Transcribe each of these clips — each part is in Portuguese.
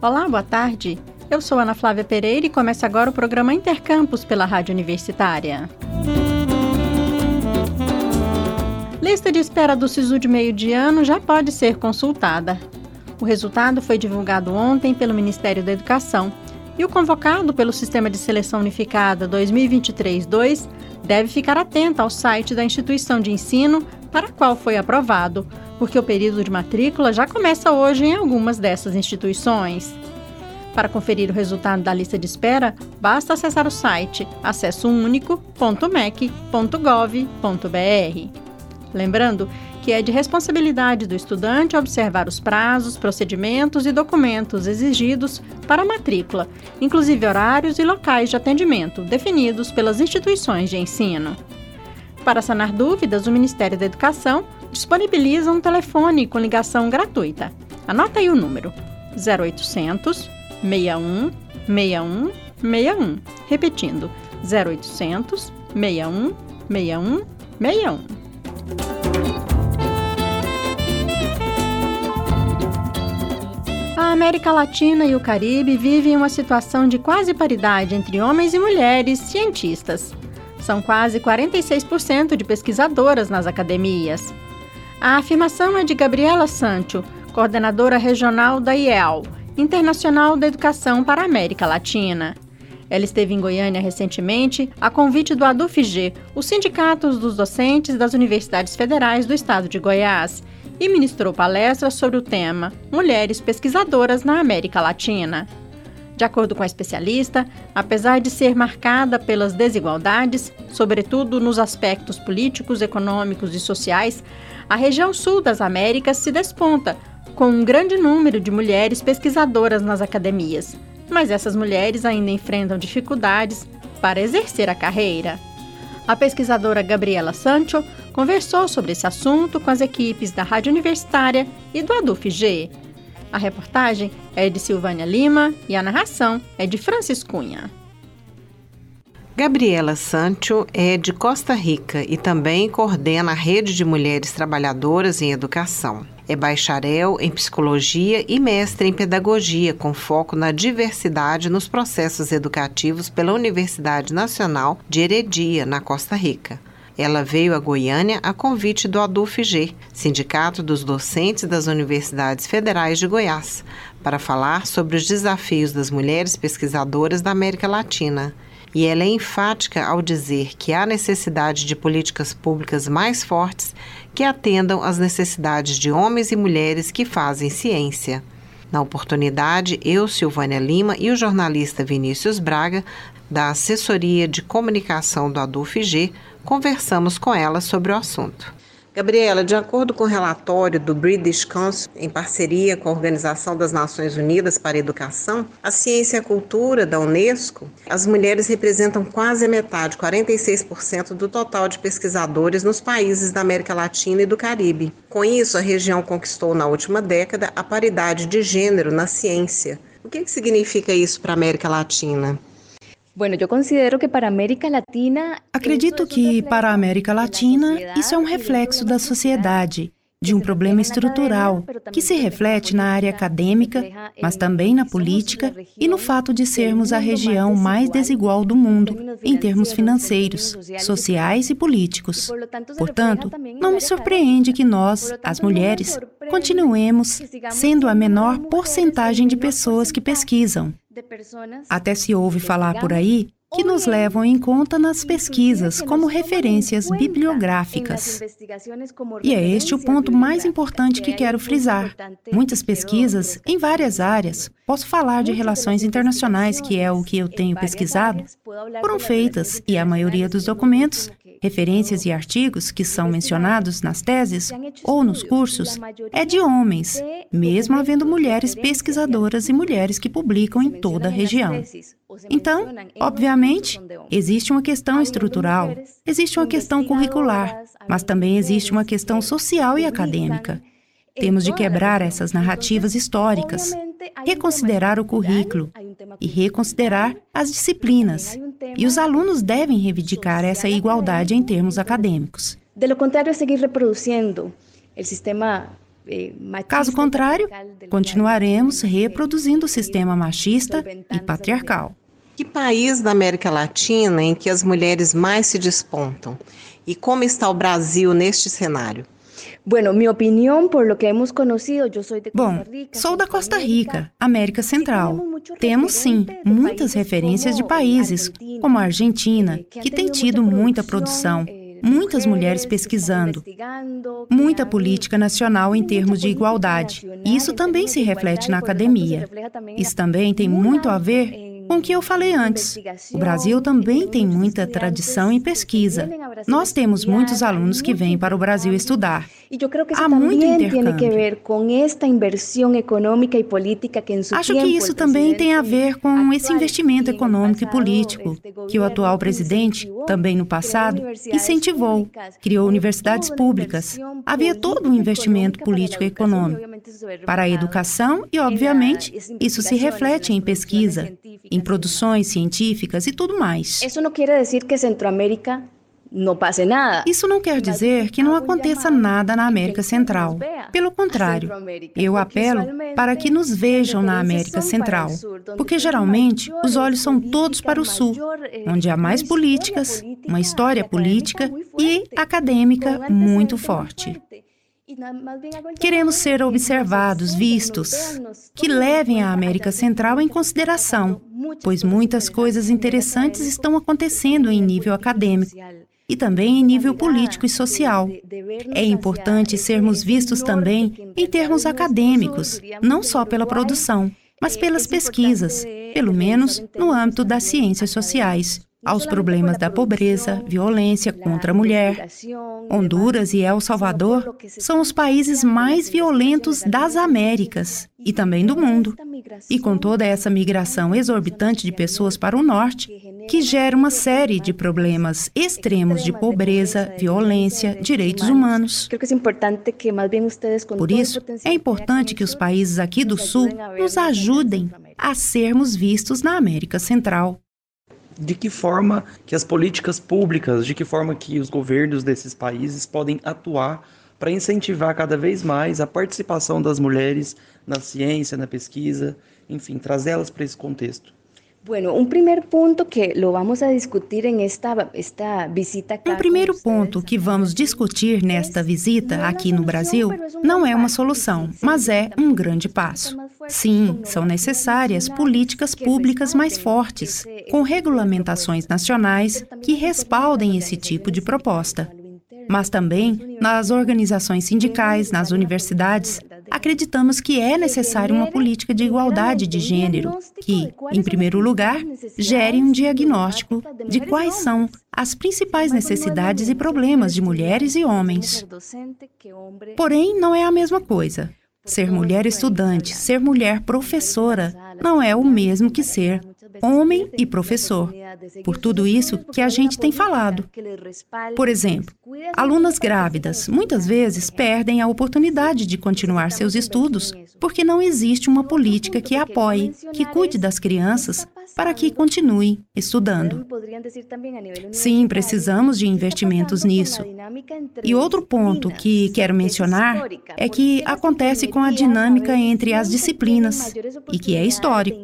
Olá, boa tarde. Eu sou Ana Flávia Pereira e começa agora o programa Intercampus pela Rádio Universitária. Lista de espera do SISU de meio de ano já pode ser consultada. O resultado foi divulgado ontem pelo Ministério da Educação e o convocado pelo Sistema de Seleção Unificada 2023-2 deve ficar atento ao site da instituição de ensino para a qual foi aprovado, porque o período de matrícula já começa hoje em algumas dessas instituições. Para conferir o resultado da lista de espera, basta acessar o site acessounico.mec.gov.br. Lembrando que é de responsabilidade do estudante observar os prazos, procedimentos e documentos exigidos para a matrícula, inclusive horários e locais de atendimento definidos pelas instituições de ensino. Para sanar dúvidas, o Ministério da Educação disponibiliza um telefone com ligação gratuita. Anota aí o número: 0800 61 61 61. Repetindo: 0800 61 61 61. A América Latina e o Caribe vivem uma situação de quase paridade entre homens e mulheres cientistas. São quase 46% de pesquisadoras nas academias. A afirmação é de Gabriela Sancho, coordenadora regional da IEL, Internacional da Educação para a América Latina. Ela esteve em Goiânia recentemente a convite do ADUFG, os sindicatos dos docentes das universidades federais do estado de Goiás, e ministrou palestras sobre o tema Mulheres Pesquisadoras na América Latina. De acordo com a especialista, apesar de ser marcada pelas desigualdades, sobretudo nos aspectos políticos, econômicos e sociais, a região sul das Américas se desponta, com um grande número de mulheres pesquisadoras nas academias. Mas essas mulheres ainda enfrentam dificuldades para exercer a carreira. A pesquisadora Gabriela Sancho conversou sobre esse assunto com as equipes da Rádio Universitária e do ADUFG. A reportagem é de Silvânia Lima e a narração é de Francis Cunha. Gabriela Sancho é de Costa Rica e também coordena a Rede de Mulheres Trabalhadoras em Educação. É bacharel em psicologia e mestre em pedagogia, com foco na diversidade nos processos educativos pela Universidade Nacional de Heredia, na Costa Rica. Ela veio a Goiânia a convite do ADUFG, Sindicato dos Docentes das Universidades Federais de Goiás, para falar sobre os desafios das mulheres pesquisadoras da América Latina e ela é enfática ao dizer que há necessidade de políticas públicas mais fortes que atendam às necessidades de homens e mulheres que fazem ciência. Na oportunidade, eu, Silvânia Lima e o jornalista Vinícius Braga, da Assessoria de Comunicação do ADUFG, conversamos com ela sobre o assunto. Gabriela, de acordo com o relatório do British Council, em parceria com a Organização das Nações Unidas para a Educação, a ciência e a cultura da Unesco, as mulheres representam quase a metade, 46% do total de pesquisadores nos países da América Latina e do Caribe. Com isso, a região conquistou na última década a paridade de gênero na ciência. O que, que significa isso para a América Latina? Acredito que, para a América Latina, isso é um reflexo da sociedade, de um problema estrutural, que se reflete na área acadêmica, mas também na política e no fato de sermos a região mais desigual do mundo, em termos financeiros, sociais e políticos. Portanto, não me surpreende que nós, as mulheres, continuemos sendo a menor porcentagem de pessoas que pesquisam. Até se ouve falar por aí que nos levam em conta nas pesquisas como referências bibliográficas. E é este o ponto mais importante que quero frisar. Muitas pesquisas em várias áreas, posso falar de relações internacionais, que é o que eu tenho pesquisado, foram feitas e a maioria dos documentos referências e artigos que são mencionados nas teses ou nos cursos é de homens, mesmo havendo mulheres pesquisadoras e mulheres que publicam em toda a região. Então, obviamente, existe uma questão estrutural, existe uma questão curricular, mas também existe uma questão social e acadêmica. Temos de quebrar essas narrativas históricas, reconsiderar o currículo e reconsiderar as disciplinas. E os alunos devem reivindicar essa igualdade em termos acadêmicos. De lo contrário, seguir reproduzindo o sistema Eh, Caso contrário, continuaremos reproduzindo o sistema machista e patriarcal. Que país da América Latina em que as mulheres mais se despontam? E como está o Brasil neste cenário? Bom, sou da Costa Rica, América Central. Temos sim muitas referências de países, como a Argentina, que tem tido muita produção, muitas mulheres pesquisando, muita política nacional em termos de igualdade. E isso também se reflete na academia. Isso também tem muito a ver com o que eu falei antes. O Brasil também tem muita tradição em pesquisa. Nós temos muitos alunos que vêm para o Brasil estudar. Há muito intercâmbio. Acho que isso também tem a ver com esse investimento econômico e político que o atual presidente, também no passado, incentivou. Criou universidades públicas. Havia todo um investimento político e econômico para a educação e, obviamente, isso se reflete em pesquisa, produções científicas e tudo mais. Isso não quer dizer que Centroamérica não passe nada. Isso não quer dizer que não aconteça nada na América Central. Pelo contrário, eu apelo para que nos vejam na América Central, porque geralmente os olhos são todos para o Sul, onde há mais políticas, uma história política e acadêmica muito forte. Queremos ser observados, vistos, que levem a América Central em consideração, pois muitas coisas interessantes estão acontecendo em nível acadêmico e também em nível político e social. É importante sermos vistos também em termos acadêmicos, não só pela produção, mas pelas pesquisas, pelo menos no âmbito das ciências sociais aos problemas da pobreza, violência contra a mulher. Honduras e El Salvador são os países mais violentos das Américas e também do mundo. E com toda essa migração exorbitante de pessoas para o norte, que gera uma série de problemas extremos de pobreza, violência, direitos humanos. Por isso, é importante que os países aqui do Sul nos ajudem a sermos vistos na América Central de que forma que as políticas públicas, de que forma que os governos desses países podem atuar para incentivar cada vez mais a participação das mulheres na ciência, na pesquisa, enfim, trazê-las para esse contexto. Bueno, um primeiro ponto que lo vamos a discutir em esta, esta visita Um primeiro ponto que vamos discutir nesta visita aqui no Brasil não é uma solução, mas é um grande passo. Sim, são necessárias políticas públicas mais fortes, com regulamentações nacionais que respaldem esse tipo de proposta. mas também nas organizações sindicais, nas universidades, acreditamos que é necessária uma política de igualdade de gênero que, em primeiro lugar, gere um diagnóstico de quais são as principais necessidades e problemas de mulheres e homens. Porém, não é a mesma coisa. Ser mulher estudante, ser mulher professora, não é o mesmo que ser homem e professor. Por tudo isso que a gente tem falado. Por exemplo, alunas grávidas muitas vezes perdem a oportunidade de continuar seus estudos porque não existe uma política que apoie, que cuide das crianças para que continuem estudando. Sim, precisamos de investimentos nisso. E outro ponto que quero mencionar é que acontece com a dinâmica entre as disciplinas e que é histórico.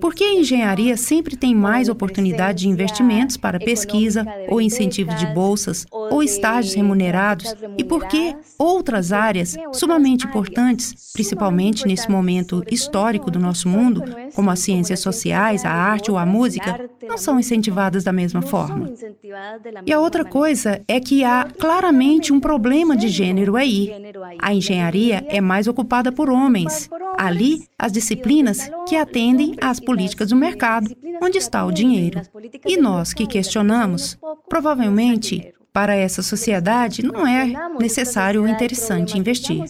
Porque a engenharia sempre tem mais oportunidade de investimentos para pesquisa ou incentivo de bolsas ou estágios remunerados e porque outras áreas sumamente importantes, principalmente nesse momento histórico do nosso mundo, como as ciências sociais, a arte ou a música, não são incentivadas da mesma forma. E a outra coisa é que há claramente um problema de gênero aí. A engenharia é mais ocupada por homens. Ali, as disciplinas que atendem às políticas do mercado, onde está o dinheiro. E nós que questionamos, provavelmente para essa sociedade, não é necessário ou interessante investir.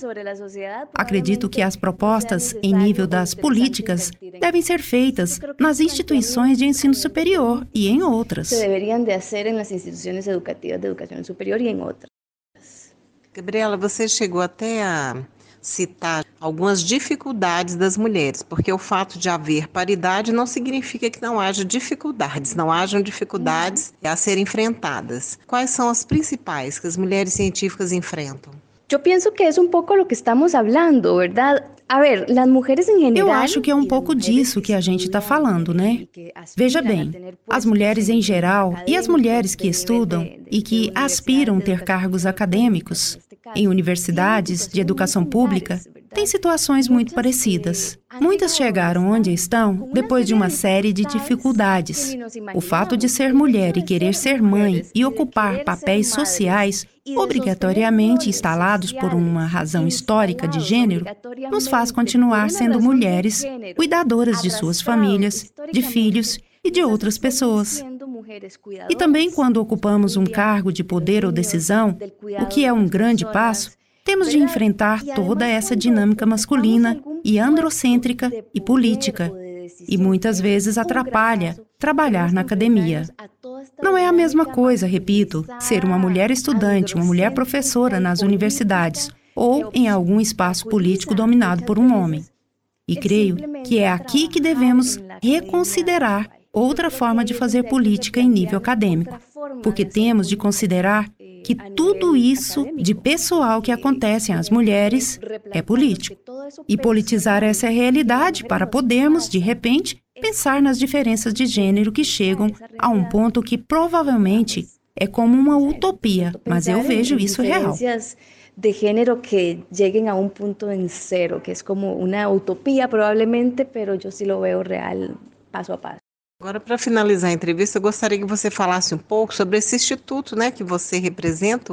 Acredito que as propostas em nível das políticas devem ser feitas nas instituições de ensino superior e em outras. Gabriela, você chegou até a citar algumas dificuldades das mulheres, porque o fato de haver paridade não significa que não haja dificuldades, não hajam dificuldades a serem enfrentadas. Quais são as principais que as mulheres científicas enfrentam? Eu penso que é um pouco o que estamos falando, verdade? Eu acho que é um pouco disso que a gente está falando, né? Veja bem, as mulheres em geral e as mulheres que estudam e que aspiram ter cargos acadêmicos em universidades de educação pública têm situações muito parecidas. Muitas chegaram onde estão depois de uma série de dificuldades. O fato de ser mulher e querer ser mãe e ocupar papéis sociais obrigatoriamente instalados por uma razão histórica de gênero, nos faz continuar sendo mulheres cuidadoras de suas famílias, de filhos e de outras pessoas. E também quando ocupamos um cargo de poder ou decisão, o que é um grande passo, temos de enfrentar toda essa dinâmica masculina e androcêntrica e política, e muitas vezes atrapalha trabalhar na academia. Não é a mesma coisa, repito, ser uma mulher estudante, uma mulher professora nas universidades ou em algum espaço político dominado por um homem. E creio que é aqui que devemos reconsiderar outra forma de fazer política em nível acadêmico, porque temos de considerar que tudo isso de pessoal que acontece às mulheres é político. E politizar essa realidade para podermos, de repente, pensar nas diferenças de gênero que chegam a um ponto que provavelmente é como uma utopia, mas eu vejo isso real. de gênero que cheguem a um ponto em zero, que é como uma utopia provavelmente, mas eu sim lo veo real passo a passo. Agora, para finalizar a entrevista, eu gostaria que você falasse um pouco sobre esse instituto né, que você representa,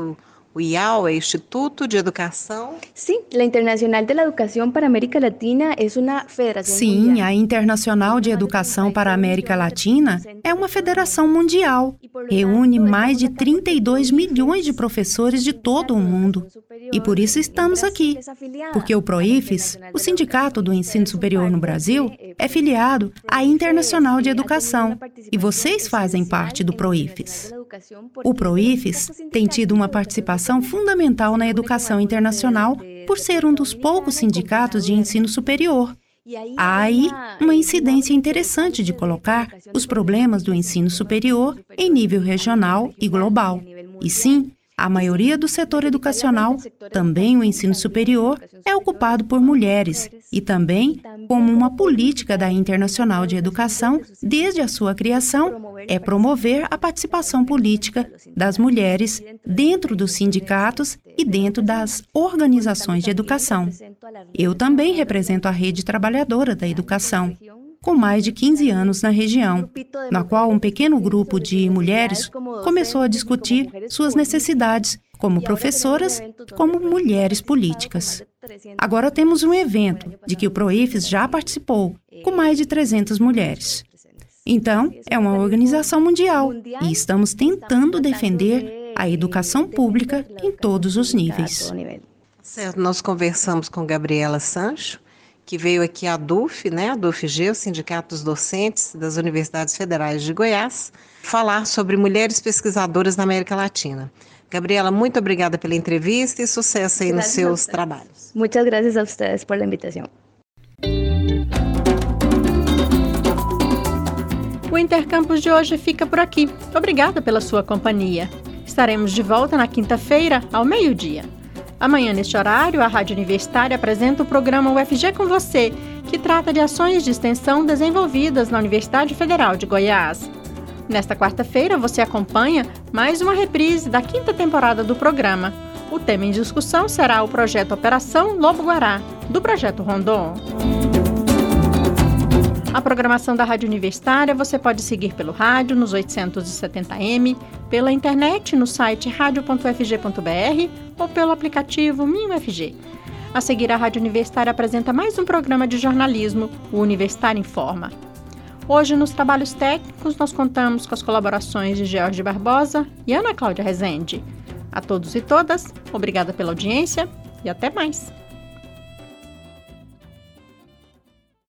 IAO é Instituto de Educação. Sim, a Internacional de Educação para a América Latina é uma federação. Sim, a Internacional de Educação para a América Latina é uma federação mundial. Reúne mais de 32 milhões de professores de todo o mundo. E por isso estamos aqui. Porque o PROIFES, o Sindicato do Ensino Superior no Brasil, é filiado à Internacional de Educação. E vocês fazem parte do PROIFES. O PROIFES tem tido uma participação fundamental na educação internacional por ser um dos poucos sindicatos de ensino superior. Há aí uma incidência interessante de colocar os problemas do ensino superior em nível regional e global. E sim, a maioria do setor educacional, também o ensino superior, é ocupado por mulheres e também, como uma política da Internacional de Educação, desde a sua criação, é promover a participação política das mulheres dentro dos sindicatos e dentro das organizações de educação. Eu também represento a rede trabalhadora da educação com mais de 15 anos na região, na qual um pequeno grupo de mulheres começou a discutir suas necessidades como professoras como mulheres políticas. Agora temos um evento de que o PROIFES já participou, com mais de 300 mulheres. Então, é uma organização mundial e estamos tentando defender a educação pública em todos os níveis. Certo, nós conversamos com Gabriela Sancho, que veio aqui a DUF, né, a DUFG, o Sindicato dos Docentes das Universidades Federais de Goiás, falar sobre mulheres pesquisadoras na América Latina. Gabriela, muito obrigada pela entrevista e sucesso aí nos seus trabalhos. Muitas graças a vocês por a invitação. O Intercampus de hoje fica por aqui. Obrigada pela sua companhia. Estaremos de volta na quinta-feira, ao meio-dia. Amanhã, neste horário, a Rádio Universitária apresenta o programa UFG com você, que trata de ações de extensão desenvolvidas na Universidade Federal de Goiás. Nesta quarta-feira, você acompanha mais uma reprise da quinta temporada do programa. O tema em discussão será o projeto Operação Lobo Guará, do Projeto Rondon. A programação da Rádio Universitária você pode seguir pelo rádio nos 870m, pela internet no site radio.fg.br ou pelo aplicativo MinUFG. A seguir, a Rádio Universitária apresenta mais um programa de jornalismo, o Universitário Informa. Hoje, nos trabalhos técnicos, nós contamos com as colaborações de George Barbosa e Ana Cláudia Rezende. A todos e todas, obrigada pela audiência e até mais!